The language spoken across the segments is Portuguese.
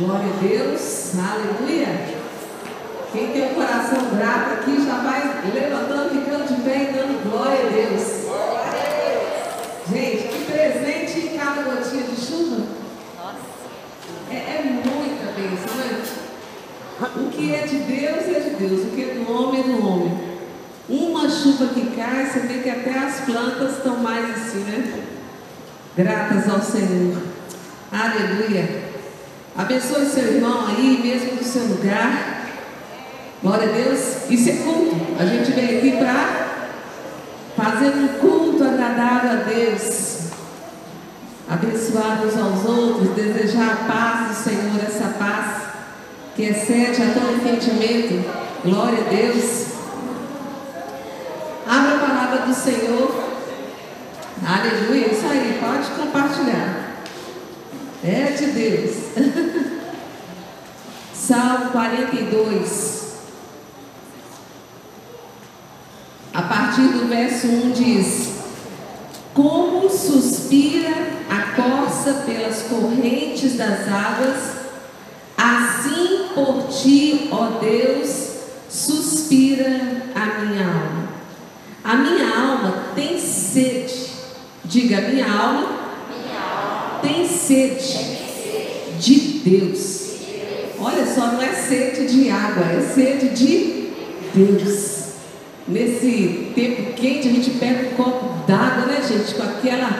Glória a Deus. Aleluia. Quem tem o coração grato aqui já vai levantando, ficando de pé e dando glória a Deus. Gente, que presente em cada gotinha de chuva. É, é muita bênção, né? O que é de Deus é de Deus, o que é do homem é do homem. Uma chuva que cai, você vê que até as plantas estão mais assim, né? Gratas ao Senhor. Aleluia. Abençoe seu irmão aí, mesmo do seu lugar. Glória a Deus. Isso é culto. A gente vem aqui para fazer um culto agradável a Deus. Abençoar uns aos outros, desejar a paz do Senhor, essa paz que excede a todo entendimento. Glória a Deus. Abra a palavra do Senhor. Aleluia. Isso aí, pode compartilhar. É de Deus. Salmo 42. A partir do verso 1 diz: Como suspira a corça pelas correntes das águas, assim por ti, ó Deus, suspira a minha alma. A minha alma tem sede. Diga, minha alma, minha alma tem, sede de Deus. Olha só, não é sede de água, é sede de Deus. Nesse tempo quente, a gente pega um copo d'água, né, gente? Com aquela,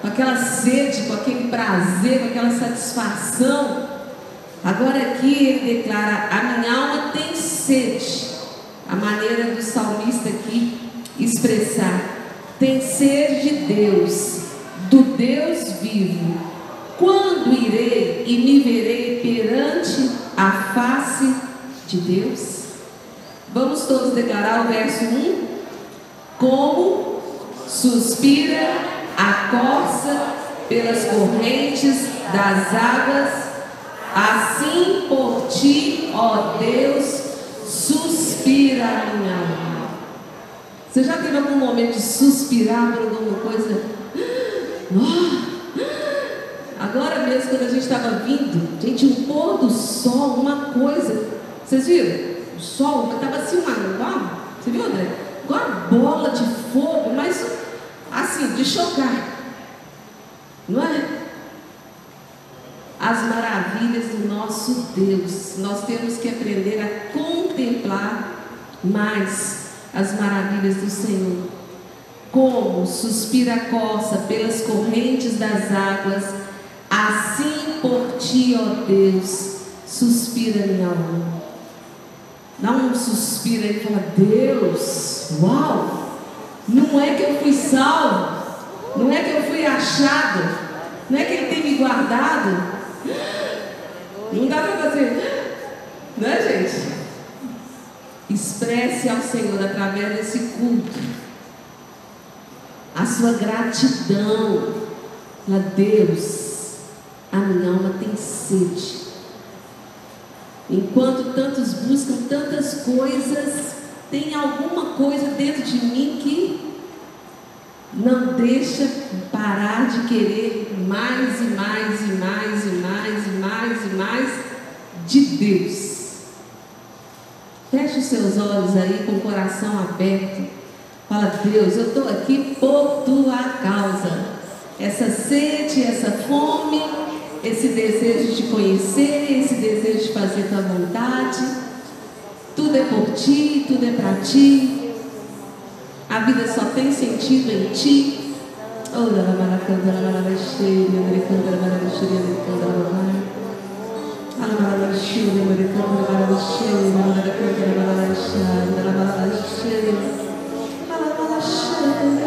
com aquela sede, com aquele prazer, com aquela satisfação. Agora aqui ele declara: A minha alma tem sede. A maneira do salmista aqui expressar: tem sede de Deus, do Deus vivo. Quando irei e me verei perante a face de Deus? Vamos todos declarar o verso 1? Como suspira a corça pelas correntes das águas, assim por ti, ó Deus, suspira a minha alma. Você já teve algum momento de suspirar por alguma coisa? Oh, agora mesmo, quando a gente estava vindo, gente, um pôr do sol, uma coisa. Vocês viram? o sol, estava assim uma, igual, você viu André? Igual uma bola de fogo, mas assim, de chocar. Não é? As maravilhas do nosso Deus. Nós temos que aprender a contemplar mais as maravilhas do Senhor. Como suspira a coça pelas correntes das águas, assim por ti, ó Deus, suspira minha alma. Dá um suspiro aí e fala: Deus, uau! Não é que eu fui salvo, não é que eu fui achado, não é que Ele tem me guardado. Não dá para fazer, né, gente? Expresse ao Senhor através desse culto a sua gratidão. a Deus, a minha alma tem sede Enquanto tantos buscam tantas coisas, tem alguma coisa dentro de mim que não deixa parar de querer mais e mais e mais e mais e mais e mais de Deus. Feche os seus olhos aí com o coração aberto. Fala, Deus, eu estou aqui por tua causa. Essa sede, essa fome, esse desejo de conhecer, esse desejo de fazer tua vontade. Tudo é por ti, tudo é para ti. A vida só tem sentido em ti. Oh, Amen.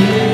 Lugar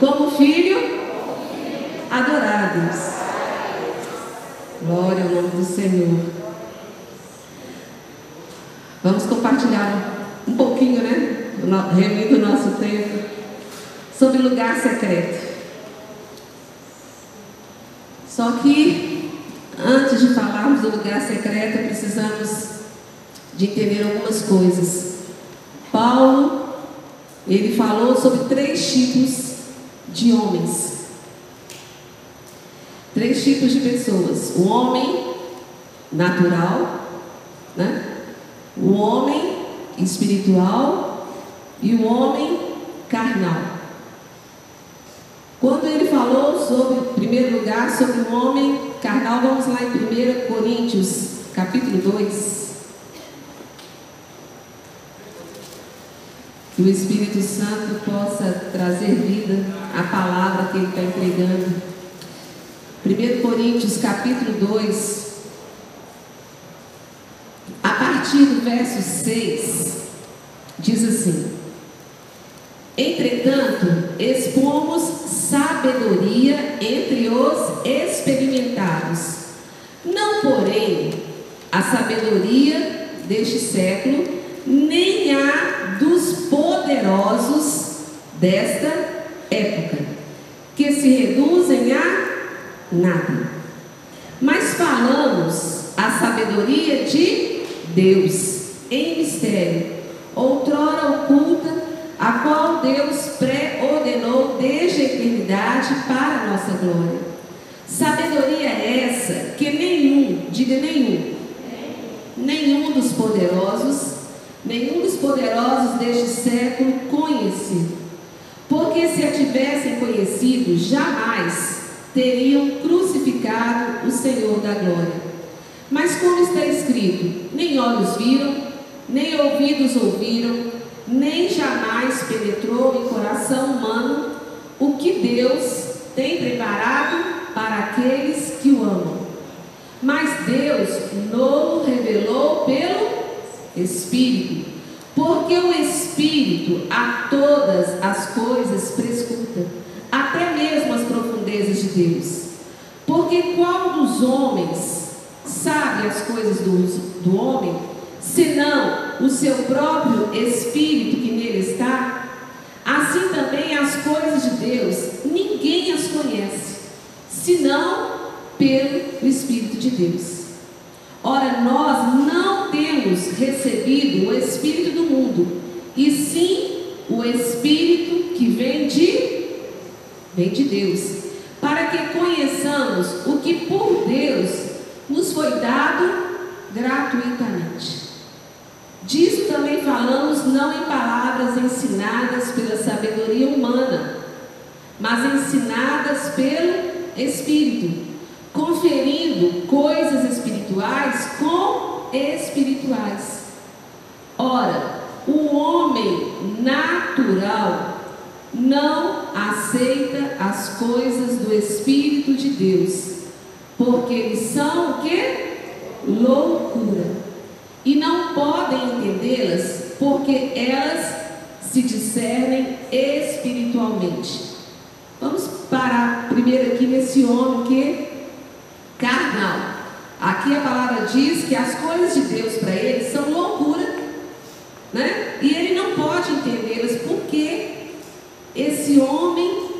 como filho adorar a Deus. Glória ao nome do Senhor. Vamos compartilhar um pouquinho, né? Reunindo o nosso tempo sobre lugar secreto. Só que, antes de falarmos do lugar secreto, precisamos de entender algumas coisas. Paulo, ele falou sobre três tipos de homens. Três tipos de pessoas. O homem natural, né? o homem espiritual e o homem carnal. Quando ele falou sobre, em primeiro lugar, sobre o homem carnal, vamos lá em 1 Coríntios, capítulo 2. Que o Espírito Santo possa trazer vida à palavra que ele está entregando. 1 Coríntios, capítulo 2, a partir do verso 6, diz assim: Entretanto, expomos sabedoria entre os experimentados, não, porém, a sabedoria deste século, nem a desta época, que se reduzem a nada. Mas falamos a sabedoria de Deus em mistério, outrora oculta a qual Deus pré-ordenou desde a eternidade para a nossa glória. Sabedoria é essa que nenhum, diga nenhum, nenhum dos poderosos, nenhum dos poderosos deste século conheceu. Porque se a tivessem conhecido, jamais teriam crucificado o Senhor da glória. Mas como está escrito, nem olhos viram, nem ouvidos ouviram, nem jamais penetrou em coração humano o que Deus tem preparado para aqueles que o amam. Mas Deus não revelou pelo Espírito, porque o Espírito a todas as coisas prescuta, até mesmo as profundezas de Deus. Porque qual dos homens sabe as coisas do, do homem, senão o seu próprio espírito que nele está, assim também as coisas de Deus, ninguém as conhece, senão pelo Espírito de Deus. Ora, nós não temos recebido o Espírito do mundo, e sim o Espírito que vem de, vem de Deus, para que conheçamos o que por Deus nos foi dado gratuitamente. Disso também falamos não em palavras ensinadas pela sabedoria humana, mas ensinadas pelo Espírito, conferindo coisas espirituais com espirituais. Ora, o homem natural não aceita as coisas do Espírito de Deus, porque eles são o que? Loucura. E não podem entendê-las, porque elas se discernem espiritualmente. Vamos parar primeiro aqui nesse homem que. Aqui a palavra diz que as coisas de Deus para ele são loucura, né? E ele não pode entendê-las porque esse homem,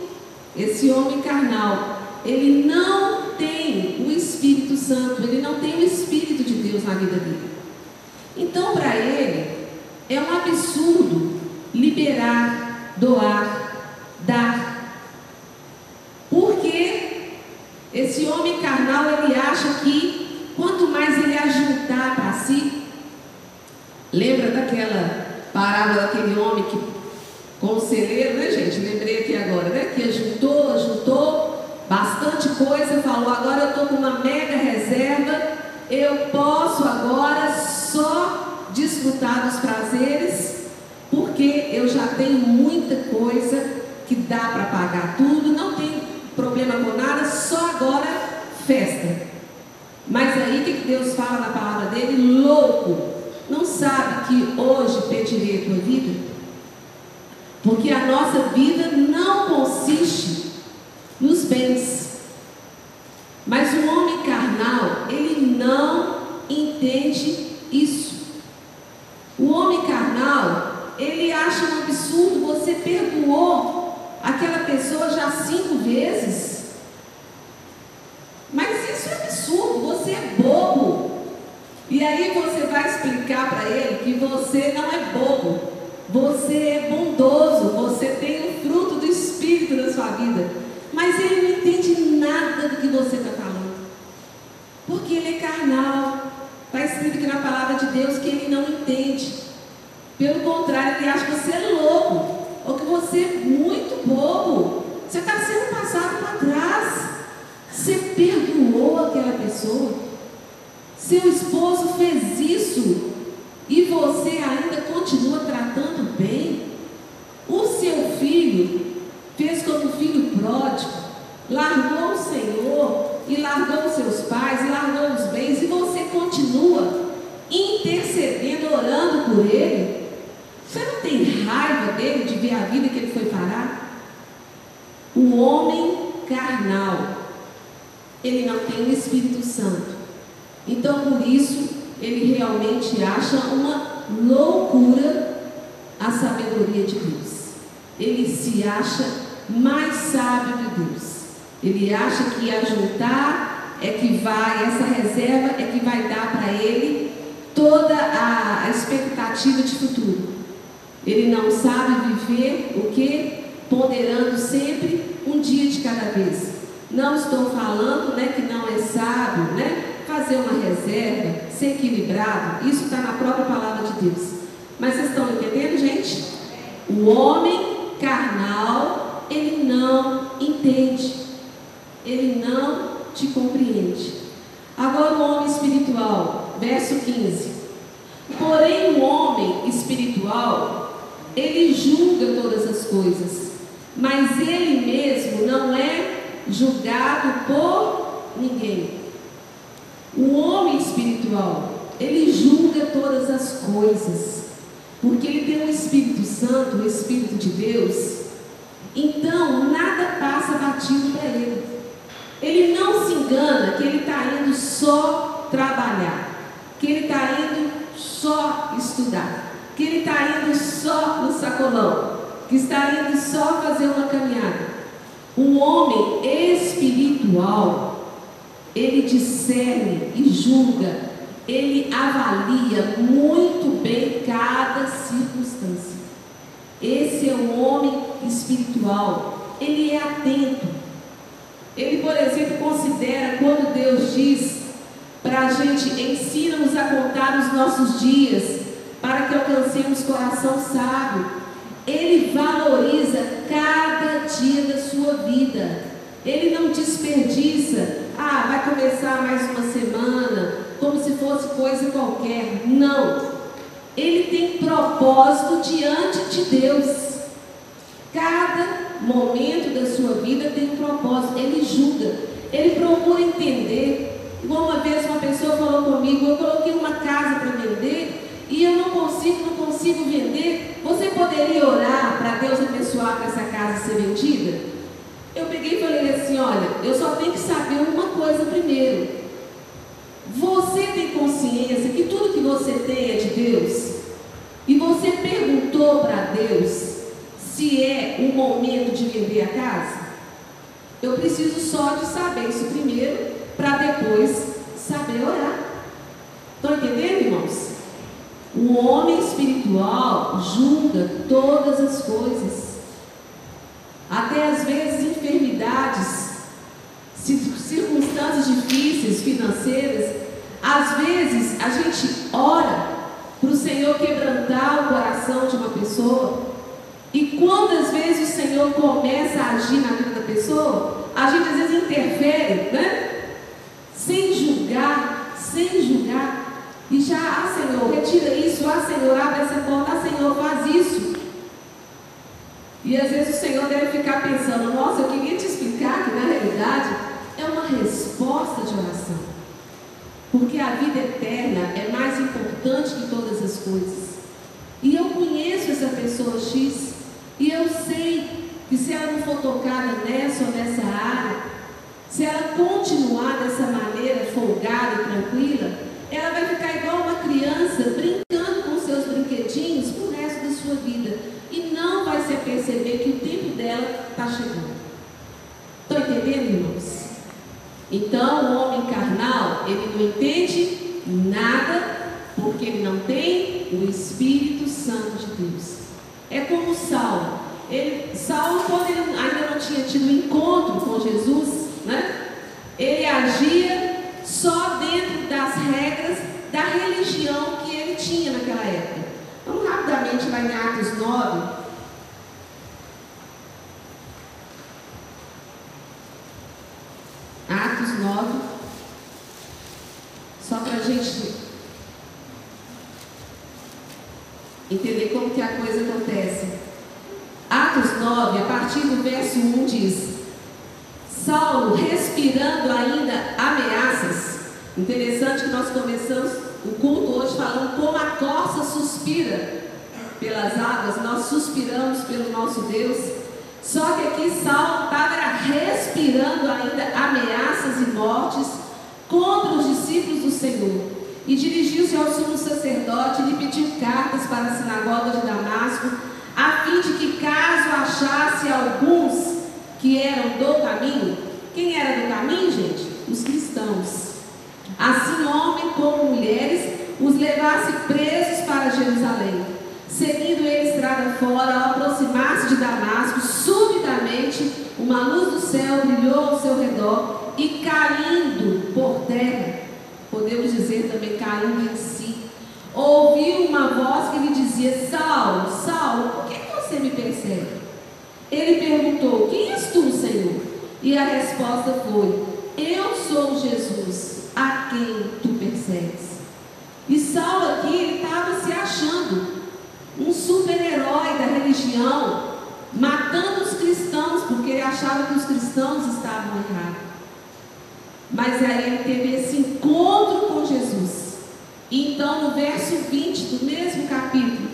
esse homem carnal, ele não tem o Espírito Santo, ele não tem o Espírito de Deus na vida dele. Então, para ele, é um absurdo liberar, doar, intercedendo, orando por ele. Você não tem raiva dele de ver a vida que ele foi parar? O homem carnal, ele não tem o Espírito Santo. Então, por isso, ele realmente acha uma loucura a sabedoria de Deus. Ele se acha mais sábio que Deus. Ele acha que ajuntar é que vai, essa reserva é que vai dar para ele toda a, expectativa de futuro. Ele não sabe viver o que? Ponderando sempre um dia de cada vez. Não estou falando né, que não é sábio, né? fazer uma reserva, ser equilibrado, isso está na própria palavra de Deus. Mas vocês estão entendendo, gente? O homem carnal, ele não entende, ele não te compreende. Agora o homem espiritual, verso 15. Porém, o homem espiritual, ele julga todas as coisas, mas ele mesmo não é julgado por ninguém. O homem espiritual, ele julga todas as coisas, porque ele tem o Espírito Santo, o Espírito de Deus. Então, nada passa batido para ele. Ele não se engana que ele está indo só trabalhar, que ele está indo só estudar, que ele está indo só no sacolão, que está indo só fazer uma caminhada. Um homem espiritual, ele discerne e julga, ele avalia muito bem cada circunstância. Esse é um homem espiritual, ele é atento. Ele, por exemplo, considera quando Deus diz para a gente, ensina-nos a contar os nossos dias, para que alcancemos coração sábio. Ele valoriza cada dia da sua vida. Ele não desperdiça ah, vai começar mais uma semana, como se fosse coisa qualquer. Não. ele tem propósito diante de Deus. Cada momento da sua vida tem um propósito, ele julga, ele procura entender. Uma vez uma pessoa falou comigo, eu coloquei uma casa para vender e eu não consigo, não consigo vender. Você poderia orar para Deus abençoar para essa casa ser vendida? Eu peguei e falei assim, olha, eu só tenho que saber uma coisa primeiro. Você tem consciência que tudo que você tem é de Deus? E você perguntou para Deus se é o momento de vender a casa? Eu preciso só de saber isso primeiro, para depois saber orar. Estão entendendo, irmãos? O homem espiritual julga todas as coisas, até às vezes enfermidades, circunstâncias difíceis, financeiras. Às vezes a gente ora para o Senhor quebrantar o coração de uma pessoa, e quantas vezes o Senhor começa a agir na vida da pessoa, a gente às vezes interfere, né? Sem julgar, sem julgar. E já, ah Senhor, retira isso, ah Senhor, abre essa porta, ah Senhor, faz isso. E às vezes o Senhor deve ficar pensando, nossa, eu queria te explicar que na realidade é uma resposta de oração. Porque a vida eterna é mais importante que todas as coisas. E eu conheço essa pessoa X, e eu sei que se ela não for tocada nessa ou nessa área, se ela continuar dessa maneira folgada e tranquila, ela vai ficar igual uma criança brincando com seus brinquedinhos o resto da sua vida e não vai se perceber que o tempo dela está chegando. Estão entendendo, irmãos? Então, o homem carnal, ele não entende nada porque ele não tem o Espírito Santo de Deus. É como Saulo. Ele, Saulo, quando ele ainda não tinha tido encontro com Jesus, né? ele agia só dentro das regras da religião que ele tinha naquela época. Vamos rapidamente lá em Atos 9. Atos 9. Só para a gente entender como que a coisa acontece. Atos 9, a partir do verso 1 diz: Saulo, respirando ainda ameaças. Interessante que nós começamos o culto hoje falando como a corça suspira pelas águas, nós suspiramos pelo nosso Deus. Só que aqui Saulo estava respirando ainda ameaças e mortes contra os discípulos do Senhor. E dirigiu-se ao sumo sacerdote e lhe pediu cartas para a sinagoga de Damasco, a fim de que, caso achasse alguns que eram do caminho. Quem era do caminho, gente? Os cristãos. Assim, homens como mulheres, os levasse presos para Jerusalém. Seguindo ele estrada fora, ao aproximar-se de Damasco, subitamente uma luz do céu brilhou ao seu redor e caindo por terra, podemos dizer também caindo em si, ouviu uma voz que lhe dizia: Saulo, Saulo, por que você me persegue? Ele perguntou: Quem és tu, Senhor? E a resposta foi: Eu sou Jesus, a quem tu persegues. E Saulo aqui, ele estava se achando um super-herói da religião, matando os cristãos, porque ele achava que os cristãos estavam errados. Mas aí ele teve esse encontro com Jesus. Então, no verso 20 do mesmo capítulo,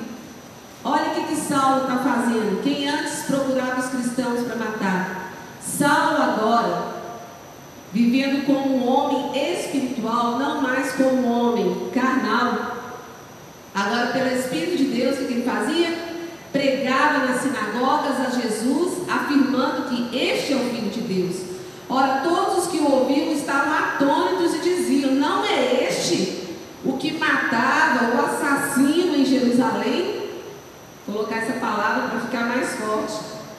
Olha o que, que Saulo está fazendo. Quem antes procurava os cristãos para matar. Saulo agora, vivendo como um homem espiritual, não mais como um homem carnal. Agora, pelo Espírito de Deus, o que ele fazia? Pregava nas sinagogas a Jesus, afirmando que este é o Filho de Deus. Ora, todos os que o ouviam estavam atônitos e diziam: Não é este o que matava o assassino em Jerusalém? Colocar essa palavra para ficar mais forte,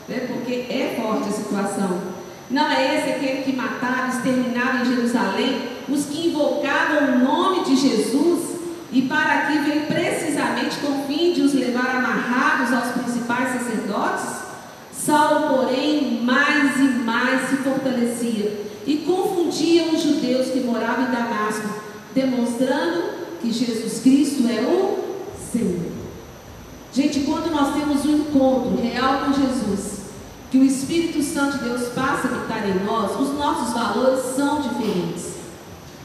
né? porque é forte a situação. Não é esse aquele que matava, exterminava em Jerusalém os que invocavam o nome de Jesus e para aqui veio precisamente com o fim de os levar amarrados aos principais sacerdotes? Saulo, porém, mais e mais se fortalecia e confundia os judeus que moravam em Damasco, demonstrando que Jesus Cristo é o Senhor. Nós temos um encontro real com Jesus, que o Espírito Santo de Deus passa a habitar em nós, os nossos valores são diferentes.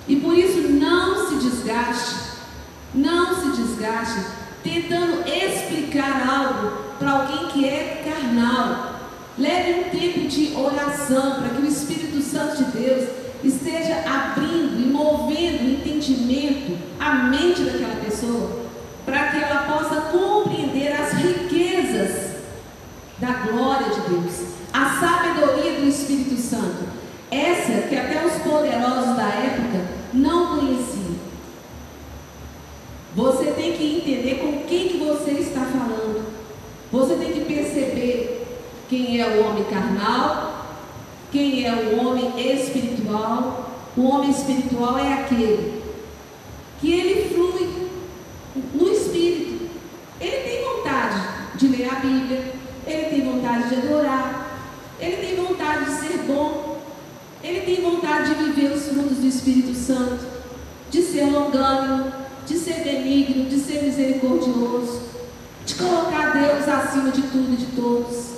E por isso não se desgaste, não se desgaste tentando explicar algo para alguém que é carnal. Leve um tempo de oração para que o Espírito Santo de Deus esteja abrindo e movendo o entendimento, a mente daquela pessoa, para que ela possa compreender as riquezas da glória de Deus, a sabedoria do Espírito Santo. Essa que até os poderosos da época não conheciam. Você tem que entender com quem que você está falando. Você tem que perceber quem é o homem carnal, quem é o homem espiritual. O homem espiritual é aquele que ele flui no espírito. Ele tem vontade de ler a Bíblia, ele tem vontade de adorar, ele tem vontade de ser bom, ele tem vontade de viver os frutos do Espírito Santo, de ser longânimo, de ser benigno, de ser misericordioso, de colocar Deus acima de tudo e de todos.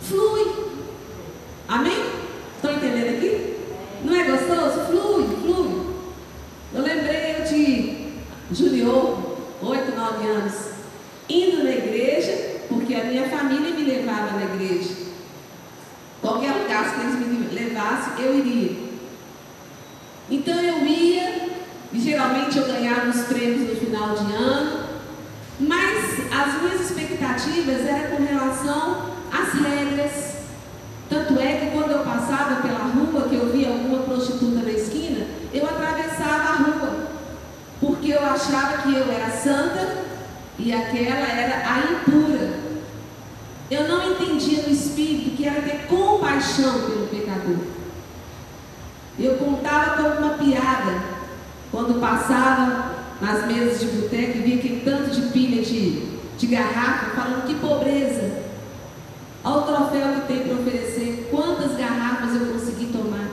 Flui. Amém? Estão entendendo aqui? Não é gostoso? Flui, flui. Eu lembrei de Junior, 8, 9 anos, indo na igreja, porque a minha família me levava na igreja. Qualquer lugar que eles me levassem, eu iria. Então eu ia e geralmente eu ganhava os prêmios no final de ano, mas as minhas expectativas eram com relação às regras. Tanto é que quando eu passava pela rua, que eu via alguma prostituta na esquina, eu atravessava a rua, porque eu achava que eu era santa e aquela era a impura. Eu não entendia no espírito que era ter compaixão pelo pecador. Eu contava como uma piada quando passava nas mesas de boteco e via aquele tanto de pilha de, de garrafa, falando que pobreza. Olha o troféu que tem para oferecer. Quantas garrafas eu consegui tomar?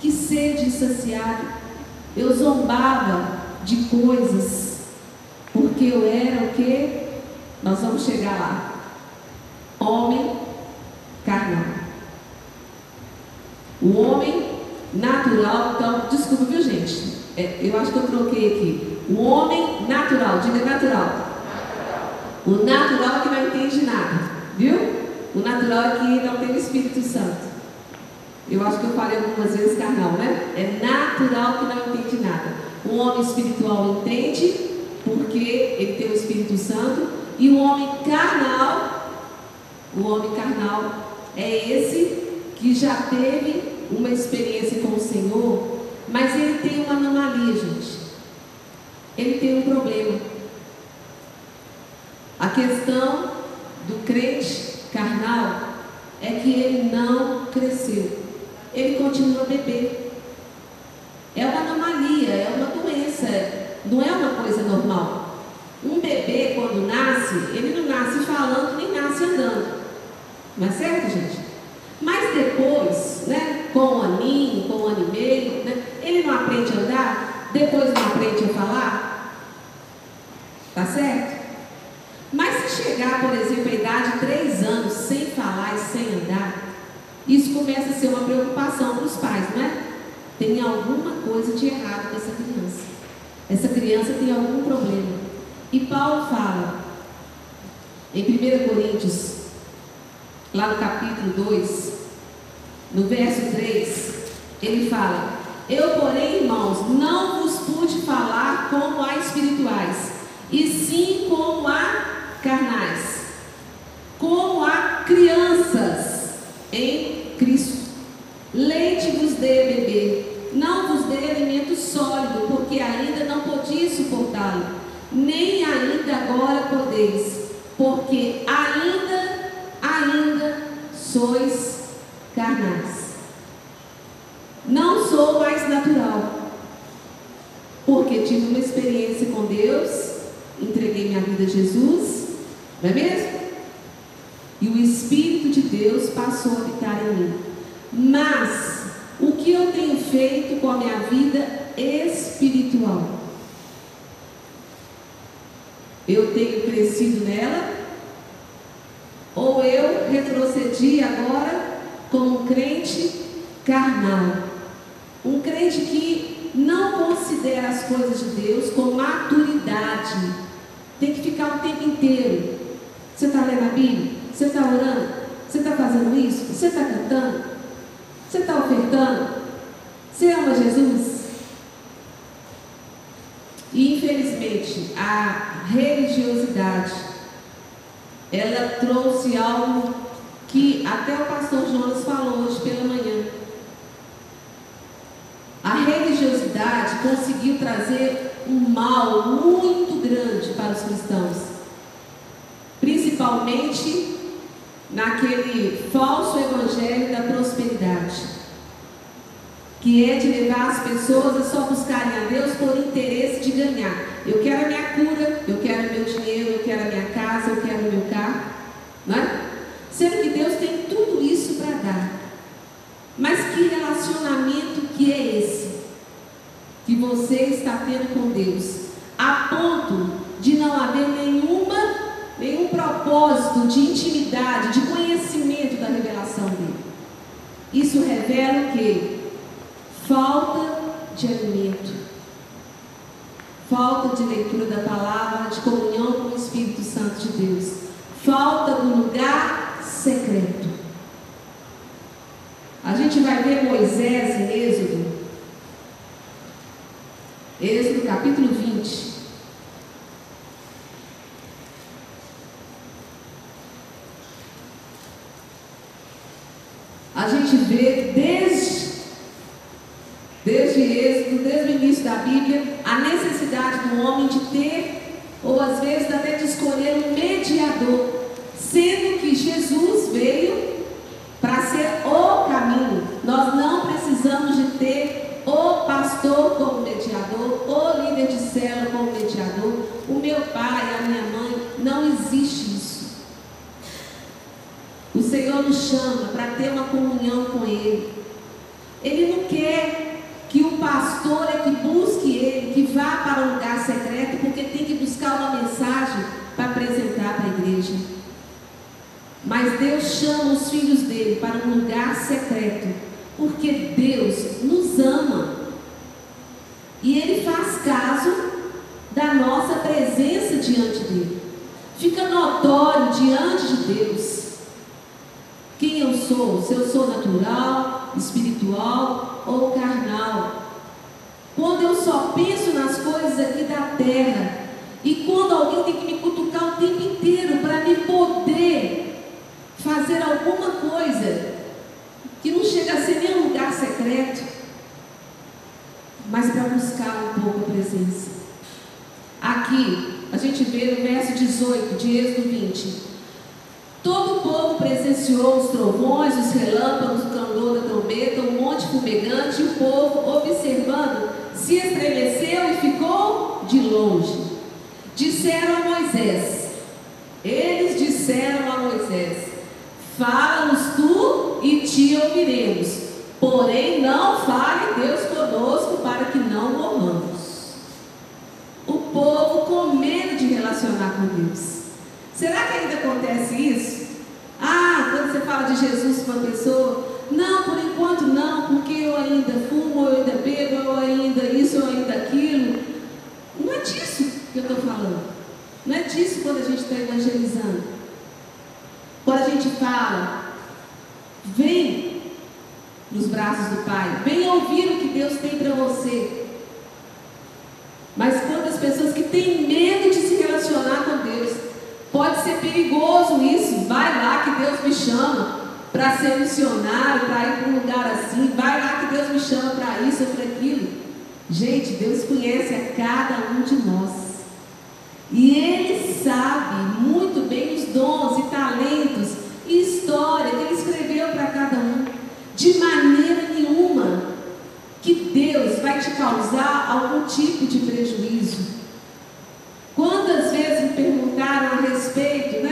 Que sede insaciável. Eu zombava de coisas, porque eu era o que? Nós vamos chegar lá. Homem carnal. O homem natural, então, desculpa, viu gente? É, eu acho que eu troquei aqui. O homem natural, diga natural. O natural é que não entende nada, viu? O natural é que não tem o Espírito Santo. Eu acho que eu falei algumas vezes carnal, né? É natural que não entende nada. O homem espiritual entende, porque ele tem o Espírito Santo. E o homem carnal, o homem carnal é esse que já teve uma experiência com o Senhor mas ele tem uma anomalia, gente. Ele tem um problema. A questão do crente carnal é que ele não cresceu. Ele continua bebê. É uma anomalia, é uma doença, não é uma coisa normal. Um bebê, quando nasce, ele não nasce falando nem nasce andando. Não é certo, gente? Mas depois, né, com um aninho, com um ano e meio, né, ele não aprende a andar, depois não aprende a falar. Tá certo? Mas se chegar, por exemplo, a idade de três anos sem falar e sem andar, isso começa a ser uma preocupação para os pais, não é? Tem alguma coisa de errado com essa criança. Essa criança tem algum problema. E Paulo fala, em 1 Coríntios, lá no capítulo 2, no verso 3, ele fala: Eu, porém, irmãos, não vos pude falar como a espirituais, e sim como a carnais, como a crianças em Cristo. Leite vos dê beber, não vos dê alimento sólido, porque ainda não podias suportá-lo, nem ainda agora podeis, porque ainda sois carnais. Não sou mais natural, porque tive uma experiência com Deus, entreguei minha vida a Jesus, não é mesmo? E o Espírito de Deus passou a habitar em mim. Mas o que eu tenho feito com a minha vida espiritual? eu tenho crescido nela? Ou eu retrocedi agora como um crente carnal? Um crente que não considera as coisas de Deus com maturidade. Tem que ficar o tempo inteiro. Você está lendo a Bíblia? Você está orando? Você está fazendo isso? Você está cantando? Você está ofertando? Você ama Jesus? E infelizmente a religiosidade ela trouxe algo que até o pastor Jonas falou hoje pela manhã. A religiosidade conseguiu trazer um mal muito grande para os cristãos, principalmente naquele falso evangelho da prosperidade que é de levar as pessoas a só buscarem a Deus por interesse de ganhar. Eu quero a minha cura, eu quero o meu dinheiro, eu quero a minha casa, eu quero o meu carro, não é? Sendo que Deus tem tudo isso para dar. Mas que relacionamento que é esse que você está tendo com Deus? A ponto de não haver nenhuma, nenhum propósito de intimidade, de conhecimento da revelação dele. Isso revela o que? falta de alimento, falta de leitura da palavra, de comunhão com o Espírito Santo de Deus, falta do lugar secreto. A gente vai ver Moisés em Êxodo, Êxodo capítulo 20. A gente vê desde desde Êxodo, desde o início da Bíblia, a necessidade do homem de ter, ou às vezes até de escolher um mediador, sendo que Jesus veio para ser o caminho. Nós não precisamos de ter o pastor como mediador, o líder de célula como mediador, o meu pai, a minha mãe, não existe isso. O Senhor nos chama para ter uma comunhão com Ele. Ele não quer que o pastor é que busque ele, que vá para um lugar secreto, porque tem que buscar uma mensagem para apresentar para a igreja. Deus chama os filhos dele para um lugar secreto, porque Deus nos ama. E ele faz caso da nossa presença diante dele. Fica notório diante de Deus quem eu sou, se eu sou natural, espiritual ou carnal. Quando eu só penso nas coisas aqui da terra, e quando alguém tem que me cutucar o tempo inteiro para me poder fazer alguma coisa que não chega a ser nem um lugar secreto, mas para buscar um presença. Aqui, a gente vê no verso 18 de Êxodo 20. Todo o povo presenciou os trovões, os relâmpagos, o candor da trombeta, o monte fumegante, e o povo, observando, se estremeceu e ficou de longe. Disseram a Moisés, eles disseram a Moisés: Fala-nos tu e te ouviremos, porém não fale Deus conosco para que não morramos. Povo com medo de relacionar com Deus. Será que ainda acontece isso? Ah, quando você fala de Jesus para uma pessoa, não, por enquanto não, porque eu ainda fumo, eu ainda bebo, eu ainda isso, eu ainda aquilo. Não é disso que eu estou falando. Não é disso quando a gente está evangelizando. Quando a gente fala, vem nos braços do Pai, vem ouvir o que Deus tem para você. Mas têm medo de se relacionar com Deus, Pode ser perigoso isso. Vai lá que Deus me chama para ser missionário, para ir para um lugar assim. Vai lá que Deus me chama para isso ou para aquilo. Gente, Deus conhece a cada um de nós. E Ele sabe muito bem os dons e talentos e história que Ele escreveu para cada um. De maneira nenhuma que Deus vai te causar algum tipo de prejuízo. Quantas vezes me perguntaram a respeito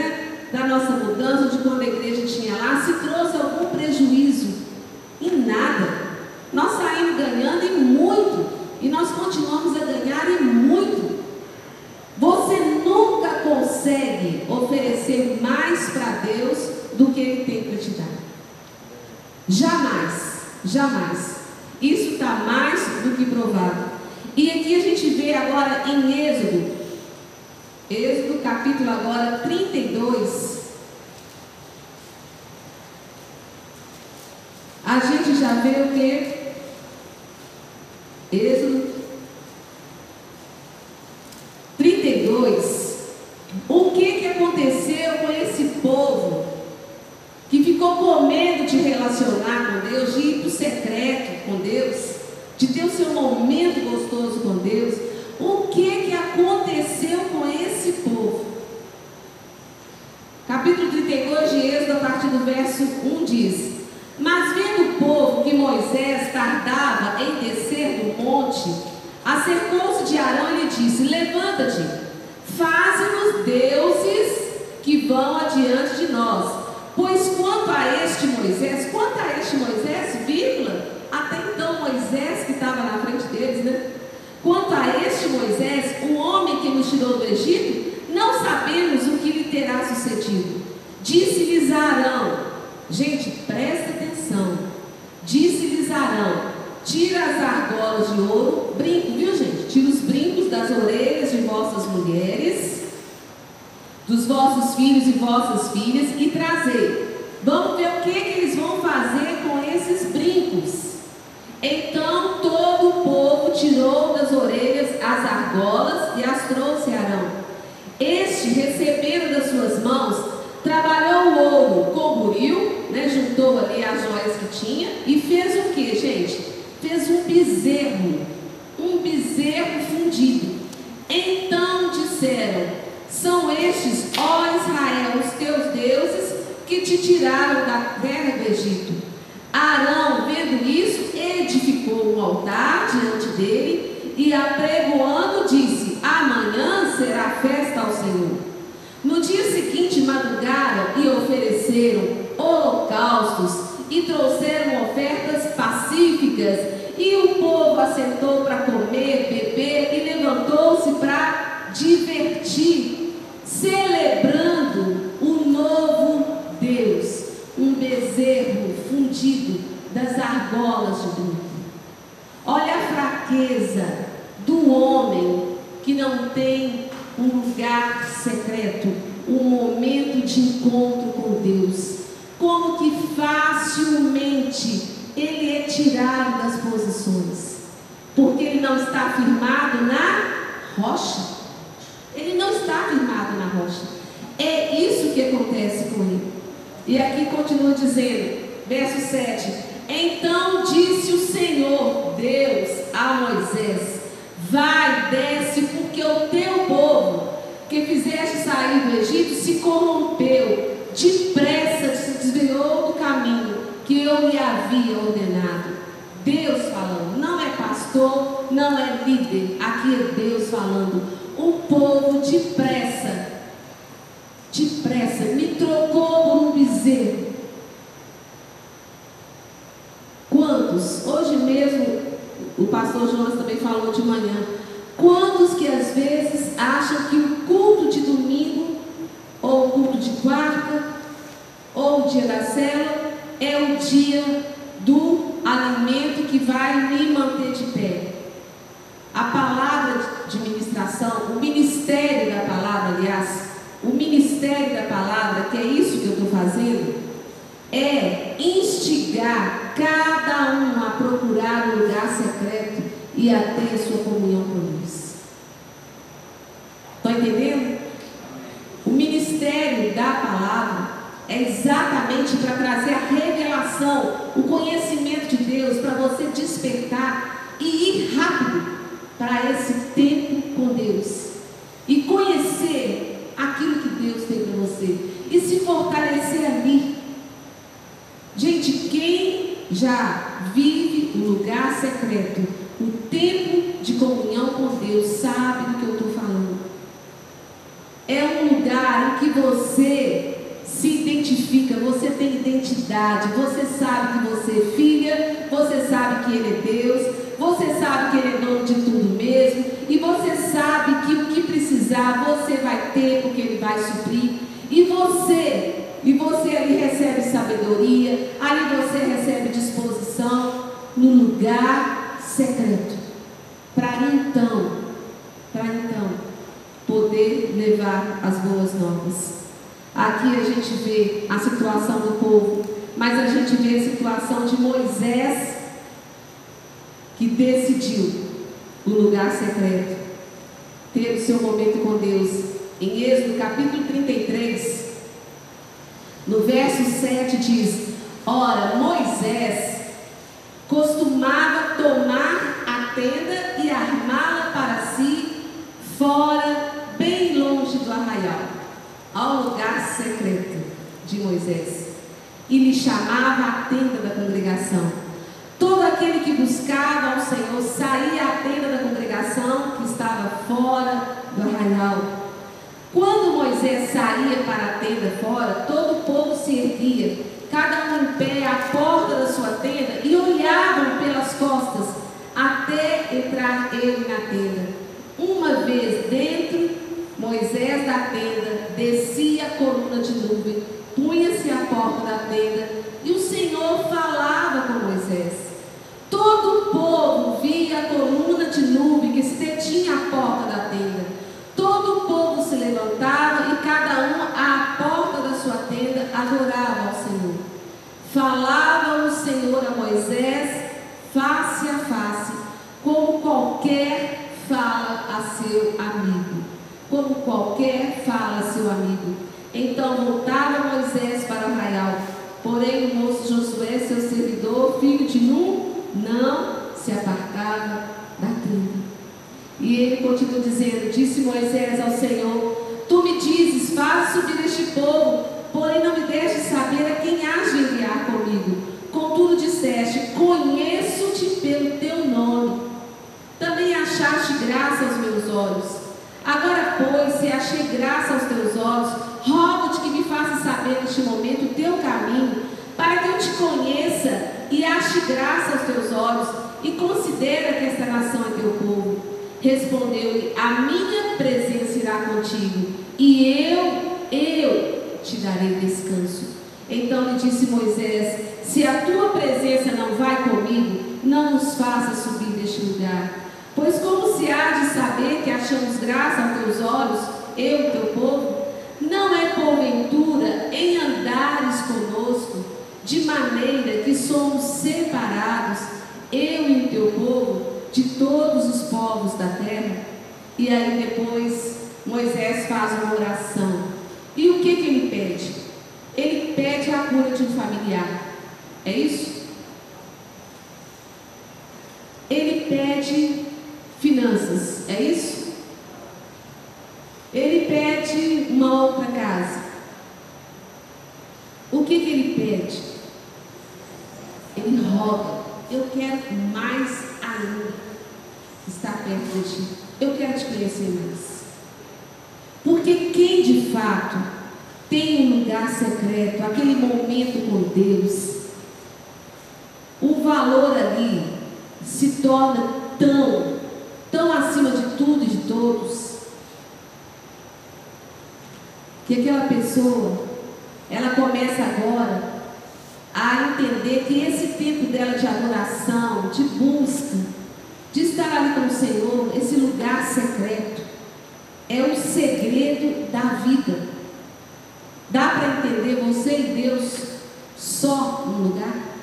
da nossa mudança, de quando a igreja tinha lá, se trouxe algum prejuízo? Em nada. Nós saímos ganhando e muito. E nós continuamos a ganhar e muito. Você nunca oferecer mais para Deus do que Ele tem para te dar. Jamais, jamais. Isso está mais do que provado. E aqui a gente vê agora em Êxodo, Êxodo capítulo agora 32. A gente já vê o que? Êxodo 32. O que, que aconteceu com esse povo que ficou com medo de relacionar com Deus, de ir para o secreto com Deus, de ter o seu momento gostoso com Deus? O que, que aconteceu com esse povo? Capítulo 32 de Êxodo, a partir do verso 1 diz: Mas vendo o povo que Moisés tardava em descer do monte, acercou-se de Arão e lhe disse: Levanta-te, faze-nos deuses que vão adiante de nós. Pois quanto a este Moisés, quanto a este Moisés, vírgula, até então Moisés que estava na frente deles, né? Quanto a este Moisés, o homem que nos tirou do Egito, não sabemos o que lhe terá sucedido. Disse-lhes Arão, gente, presta atenção. Disse-lhes Arão: tira as argolas de ouro, brinco, viu gente? Tira os brincos das orelhas de vossas mulheres, dos vossos filhos filhas, e trazei. Vamos ver o que, que eles vão fazer com esses brincos. Então todo o povo tirou das orelhas as argolas e as trouxe a Arão. Este, recebendo das suas mãos, trabalhou o ouro com buril, né, juntou ali as joias que tinha e fez o que, gente? Fez um bezerro, um bezerro fundido. Então disseram: São estes, ó Israel, os deuses que te tiraram da terra do Egito. Arão, vendo isso, edificou um altar diante dele e, apregoando, disse: Amanhã será festa ao Senhor. No dia seguinte, madrugaram e ofereceram holocaustos e trouxeram ofertas pacíficas. E o povo assentou para comer, beber e levantou-se para divertir, celebrando um bezerro fundido das argolas de brinco. Olha a fraqueza do homem que não tem um lugar secreto, um momento de encontro com Deus. Como que facilmente ele é tirado das posições, porque ele não está firmado na rocha. Ele não está firmado na rocha. É isso que acontece com ele. E aqui continua dizendo, verso 7: Então disse o Senhor, Deus, a Moisés: Vai, desce, porque o teu povo que fizeste sair do Egito se corrompeu, depressa se desviou do caminho que eu lhe havia ordenado. Deus falando, não é pastor, não é líder, aqui é Deus falando. O povo depressa, depressa, me trocou por um bezerro. Quantos? Hoje mesmo, o pastor Jonas também falou de manhã. Quantos que às vezes acham que o culto de domingo, ou o culto de quarta, ou o dia da cela, é o dia do alimento que vai me manter de pé? A palavra de ministração, o ministério da palavra, aliás, o ministério da palavra, que é isso que eu estou fazendo, é instigar cada um a procurar um lugar secreto e a ter sua comunhão com Deus. Estão entendendo? O ministério da palavra é exatamente para trazer a revelação, o conhecimento de Deus, para você despertar e ir rápido para esse tempo com Deus e conhecer aquilo que Deus tem para você e se fortalecer ali. Gente, quem já vive o lugar secreto, o tempo de comunhão com Deus, sabe do que eu estou falando. É um lugar em que você se identifica, você tem identidade, você sabe que você é filha, você sabe que Ele é Deus, você sabe que Ele é dono de tudo mesmo, e você sabe que o que precisar você vai ter, porque Ele vai suprir. E você, e você ali recebe sabedoria, ali você recebe lugar secreto. Para então, para então, poder levar as boas novas. Aqui a gente vê a situação do povo, mas a gente vê a situação de Moisés, que decidiu o lugar secreto, ter o seu momento com Deus. Em Êxodo capítulo 33, no verso 7 diz: Ora, Moisés costumava tomar a tenda e armá-la para si fora, bem longe do arraial ao lugar secreto de Moisés e lhe chamava a tenda da congregação. Todo aquele que buscava ao Senhor saía à tenda da congregação que estava fora do arraial. Quando Moisés saía para a tenda fora, todo o povo se erguia, cada um em pé à porta da sua tenda, e olhavam pelas costas até entrar ele na tenda. Uma vez dentro, Moisés da tenda descia a coluna de nuvem, punha-se à porta da tenda e o Senhor falava com Moisés. Todo o povo via a coluna de nuvem que se detinha à porta da tenda. Todo o povo se levantava e cada um à porta da sua tenda adorava ao Senhor. Falava o Senhor a Moisés face a face, como qualquer fala a seu amigo como qualquer fala seu amigo. Então voltava Moisés para o arraial. Porém, o moço Josué, seu servidor, filho de Nun, não se apartava da tenda. E ele continua dizendo: Disse Moisés ao Senhor: Tu me dizes, faça subir este povo, porém não me deixes saber a quem há de enviar comigo. Contudo, disseste: Conheço-te pelo teu nome. Também achaste graça aos meus olhos. Agora, se achei graça aos teus olhos, rogo-te que me faças saber neste momento o teu caminho, para que eu te conheça e ache graça aos teus olhos, e considera que esta nação é teu povo. Respondeu-lhe: A minha presença irá contigo, e eu, eu te darei descanso. Então lhe disse Moisés: Se a tua presença não vai comigo, não nos faça subir deste lugar. Pois como se há de saber que achamos graça aos teus olhos, eu e teu povo? Não é porventura em andares conosco, de maneira que somos separados, eu e o teu povo, de todos os povos da terra? E aí depois Moisés faz uma oração. E o que, que ele pede? Ele pede a cura de um familiar. É isso? Ele pede finanças, é isso? Ele pede uma outra casa. O que, que ele pede? Ele roga. Eu quero mais ainda estar perto de ti. Eu quero te conhecer mais. Porque quem de fato tem um lugar secreto, aquele momento com Deus, o valor ali se torna tão acima de tudo e de todos, que aquela pessoa, ela começa agora a entender que esse tempo dela de adoração, de busca, de estar ali com o Senhor, esse lugar secreto, é o segredo da vida. Dá para entender você e Deus só no lugar?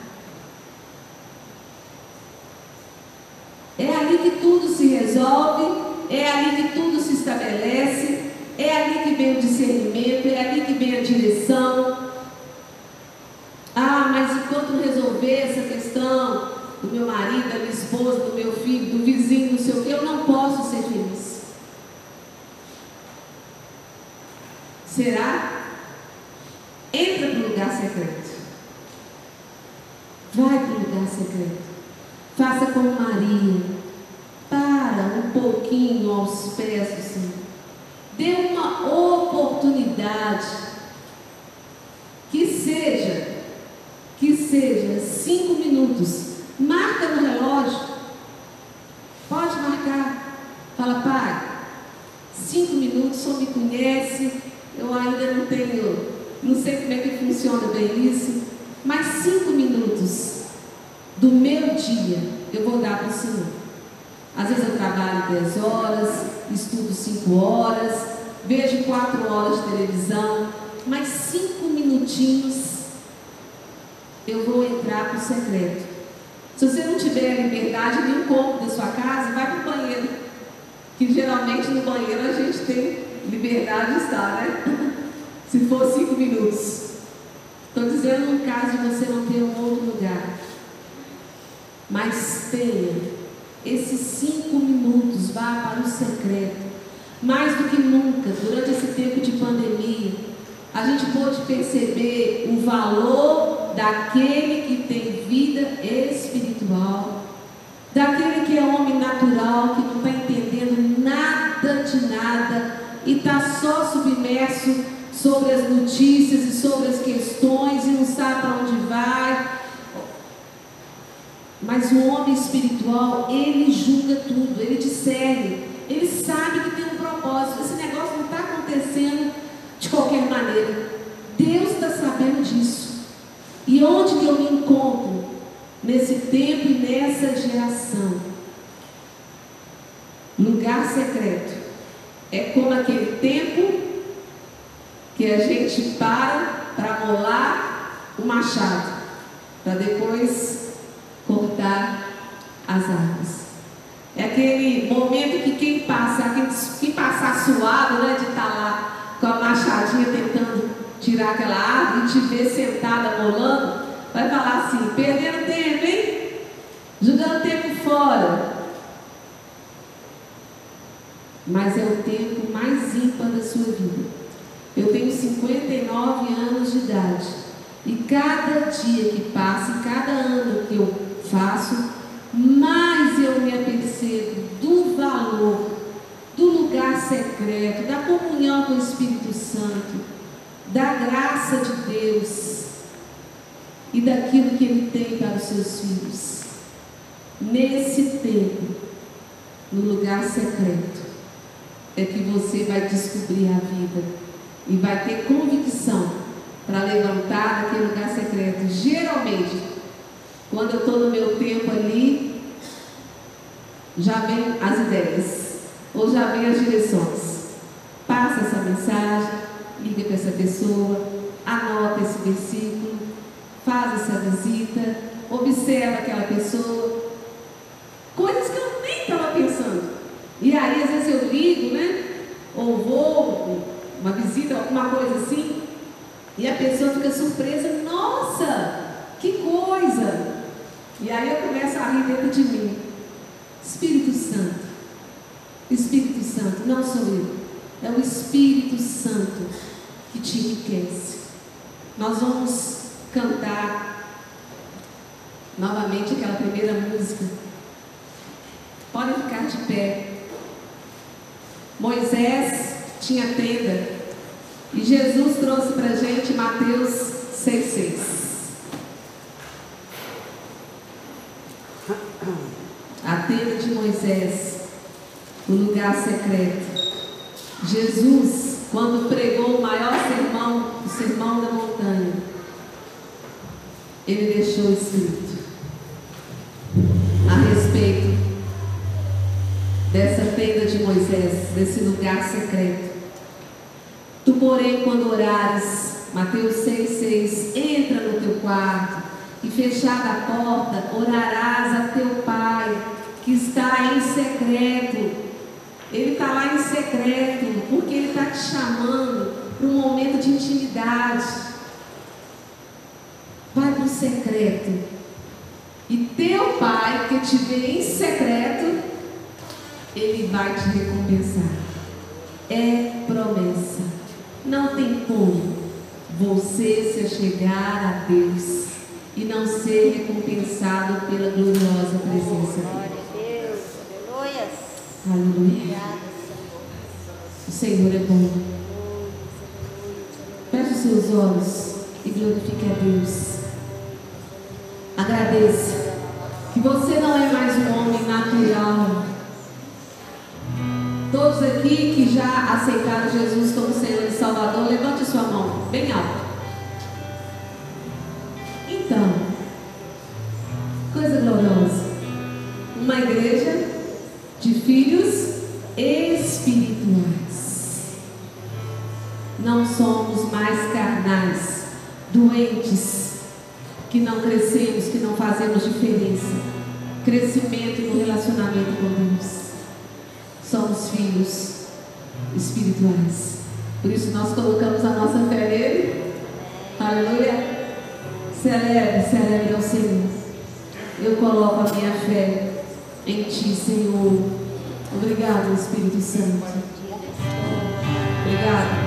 É ali que tudo se resolve, é ali que tudo se estabelece, é ali que vem o discernimento, é ali que vem a direção. Ah, mas enquanto resolver essa questão do meu marido, da minha esposa, do meu filho, do vizinho, não sei o que, eu não posso ser feliz. Será? Entra para o lugar secreto. Vai para o lugar secreto. Faça como Maria. Pouquinho aos pés do Senhor. Dê uma oportunidade. Que seja, que seja cinco minutos. Marca no relógio. Pode marcar. Fala, pai, cinco minutos, só me conhece. Eu ainda não tenho Não sei como é que funciona bem isso, mas cinco minutos do meu dia eu vou dar para o Senhor. Às vezes eu trabalho 10 horas, estudo 5 horas, vejo 4 horas de televisão, mas cinco minutinhos eu vou entrar para o secreto. Se você não tiver liberdade de um cômodo da sua casa, vai para o banheiro. Que geralmente no banheiro a gente tem liberdade de estar, né? Se for cinco minutos. Estou dizendo no caso de você não ter um outro lugar. Mas tenha esses cinco minutos, vá para o secreto. Mais do que nunca, durante esse tempo de pandemia, a gente pôde perceber o valor daquele que tem vida espiritual, daquele que é homem natural, que não está entendendo nada de nada e está só submerso sobre as notícias e sobre as questões e não sabe para onde vai. Mas o homem espiritual, ele julga tudo, ele discerne, ele sabe que tem um propósito. Esse negócio não está acontecendo de qualquer maneira. Deus está sabendo disso. E onde que eu me encontro nesse tempo e nessa geração? Lugar secreto. É como aquele tempo que a gente para para molar o machado, para depois cortar as árvores. É aquele momento que quem passa, quem, passar suado, né, de estar tá lá com a machadinha tentando tirar aquela árvore e te ver sentada molando, vai falar assim, perdendo tempo, hein? Jogando tempo fora. Mas é o tempo mais ímpar da sua vida. Eu tenho 59 anos de idade. E cada dia que passa, cada ano que eu faço, mais eu me apercebo do valor do lugar secreto, da comunhão com o Espírito Santo, da graça de Deus e daquilo que Ele tem para os seus filhos. Nesse tempo, no lugar secreto, é que você vai descobrir a vida e vai ter convicção para levantar daquele lugar secreto. Geralmente, quando eu estou no meu tempo ali, já vem as ideias ou já vem as direções. Passa essa mensagem, liga para essa pessoa, anota esse versículo, faz essa visita, observa aquela pessoa. Coisas que eu nem estava pensando. E aí, às vezes, eu ligo, né? Ou vou, uma visita, alguma coisa assim, e a pessoa fica surpresa, nossa, que coisa! E aí eu começo a rir dentro de mim. Espírito Santo, Espírito Santo, não sou eu, é o Espírito Santo que te enriquece. Nós vamos cantar novamente aquela primeira música. Podem ficar de pé. Moisés tinha tenda e Jesus trouxe para gente Mateus 6,6. A tenda de Moisés o lugar secreto. Jesus, quando pregou o maior sermão, o sermão da montanha, ele deixou escrito a respeito dessa tenda de Moisés, desse lugar secreto. Tu, porém, quando orares, Mateus 6,6, entra no teu quarto e fechada a porta, orarás a teu Pai que está em secreto ele está lá em secreto, porque Ele está te chamando para um momento de intimidade. Vai para o secreto. E teu pai, que te vê em secreto, ele vai te recompensar. É promessa. Não tem como você se chegar a Deus e não ser recompensado pela gloriosa presença dele. Aleluia. O Senhor é bom. Feche os seus olhos e glorifique a Deus. Agradeça que você não é mais um homem natural. Todos aqui que já aceitaram Jesus como Senhor e Salvador, levante sua mão bem alto. Então, coisa gloriosa. Uma igreja filhos espirituais. Não somos mais carnais, doentes, que não crescemos, que não fazemos diferença. Crescimento no relacionamento com Deus. Somos filhos espirituais. Por isso nós colocamos a nossa fé nele. Aleluia. Celebre, celebre ao Senhor. Eu coloco a minha fé em Ti, Senhor. Obrigado, Espírito Santo. Obrigado.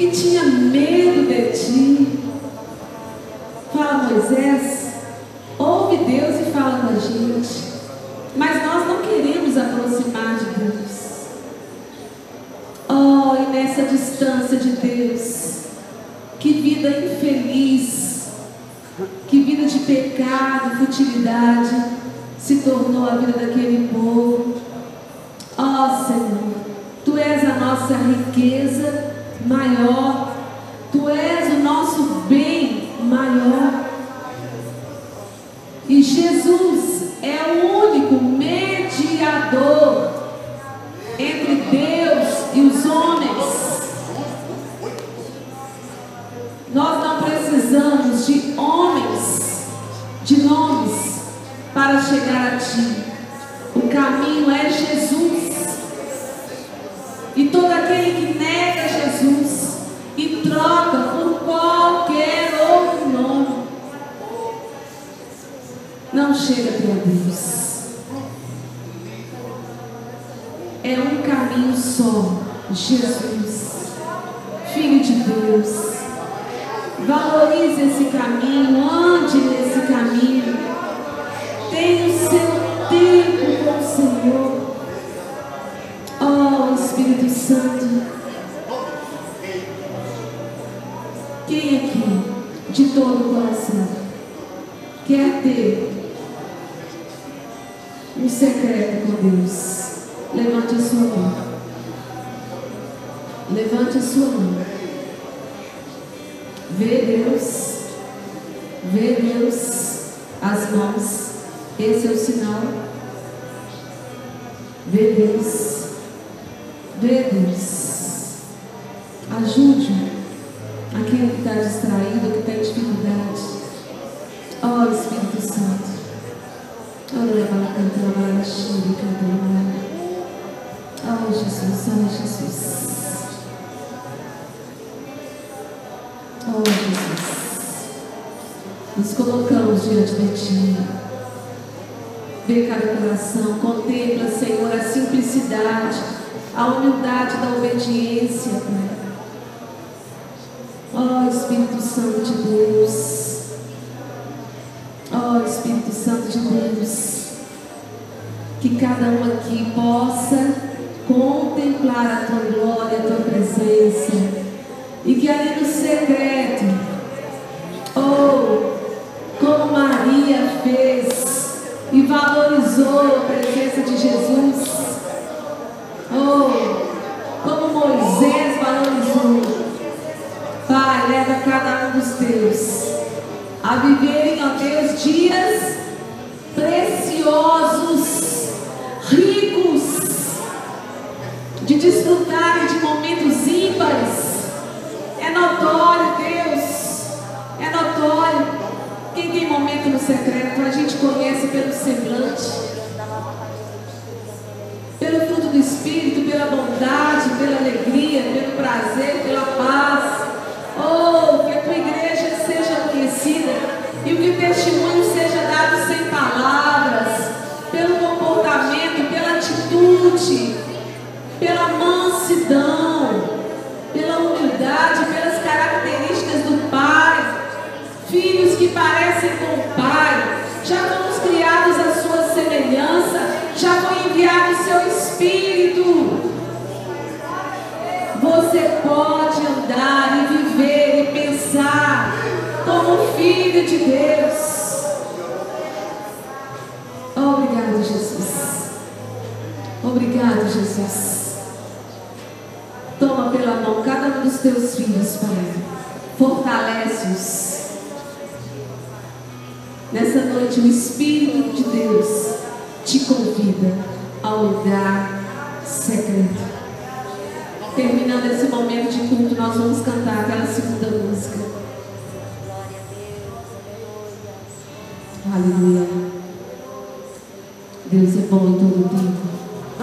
Que tinha medo de ti. Fala, Moisés, ouve Deus e fala com a gente. Mas nós não queremos aproximar de Deus. Oh, e nessa distância de Deus, que vida infeliz, que vida de pecado, futilidade se tornou a vida daquele povo. Oh, Senhor, Tu és a nossa riqueza maior, Tu és o nosso bem maior. E Jesus é o não chega até Deus. É um caminho só, Jesus, Filho de Deus. Valorize esse caminho, ande nesse caminho. Tenha o seu tempo com o Senhor. Oh Espírito Santo. Quem aqui, de todo o coração, quer ter secreto com Deus? Levante a sua mão. Levante a sua mão. Vê Deus. Vê Deus as mãos. Esse é o sinal. Vê Deus. Vê Deus. Ajude Nos colocamos diante de Ti. Vê cada coração, contempla, Senhor, a simplicidade, a humildade da obediência, Pai. Oh Espírito Santo de Deus. Oh Espírito Santo de Deus. Que cada um aqui possa contemplar a tua glória, a tua presença. E que ali no secreto, Fez e valorizou a presença de Jesus. Oh, como Moisés valorizou. Pai, leva cada um dos teus a viverem, ó Deus, dias preciosos, ricos de desfrutar de secreto, a gente conhece pelo semblante, pelo fruto do Espírito, pela bondade, pela alegria, pelo prazer, pela paz. Oh, que a tua igreja seja conhecida e que o testemunho seja dado sem palavras, pelo comportamento, pela atitude pela mansidão, pela humildade, pelas características do Pai. Filhos que parecem Espírito. Você pode andar e viver e pensar como filho de Deus. Obrigado, Jesus. Obrigado, Jesus. Toma pela mão cada um dos teus filhos, Pai. Fortalece-os. Nessa noite, o Espírito de Deus te convida ao lugar secreto. Terminando esse momento de culto, nós vamos cantar aquela segunda música. Aleluia. Deus é bom em todo o tempo.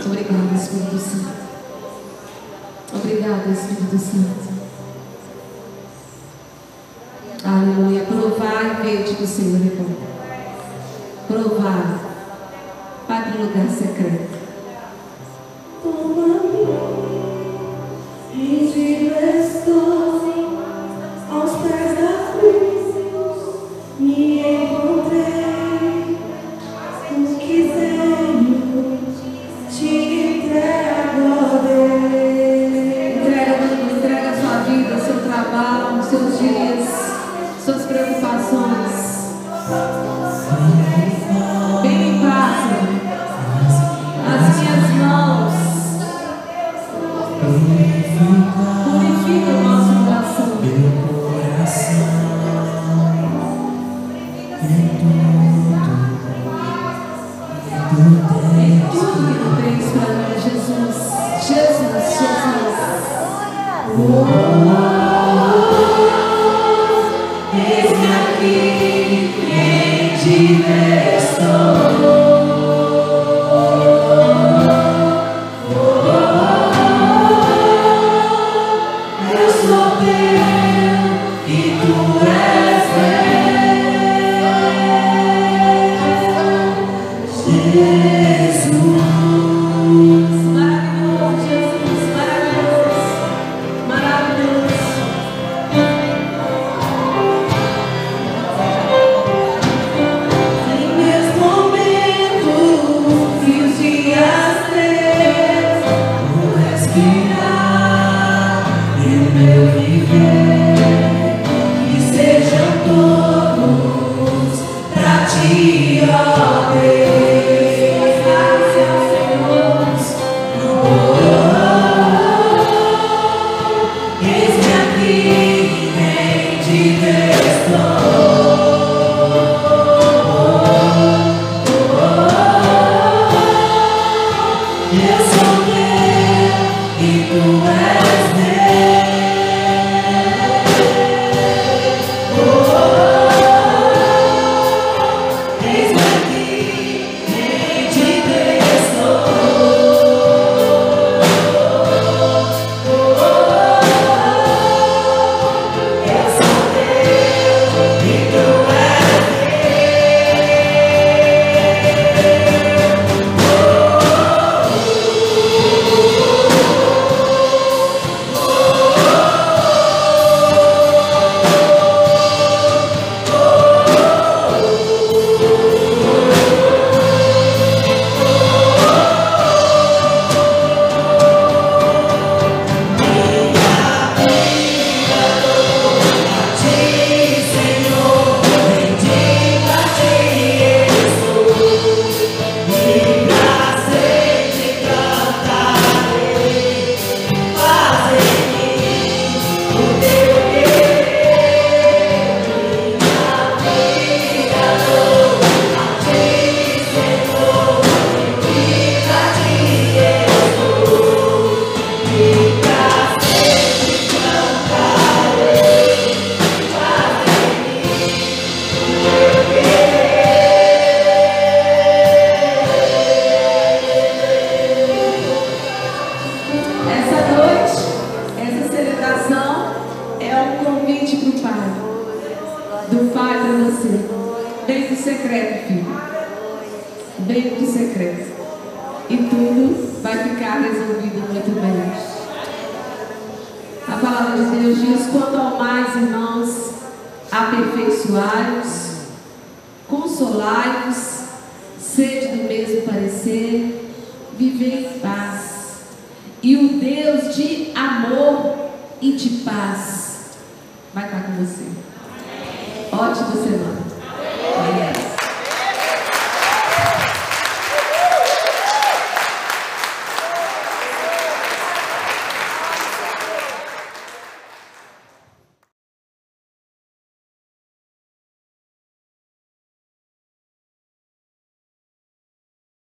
Obrigado, Espírito Santo. Obrigada, Espírito Santo. Aleluia. Provar e ver que o Senhor é bom. Provar. Vai para o lugar secreto.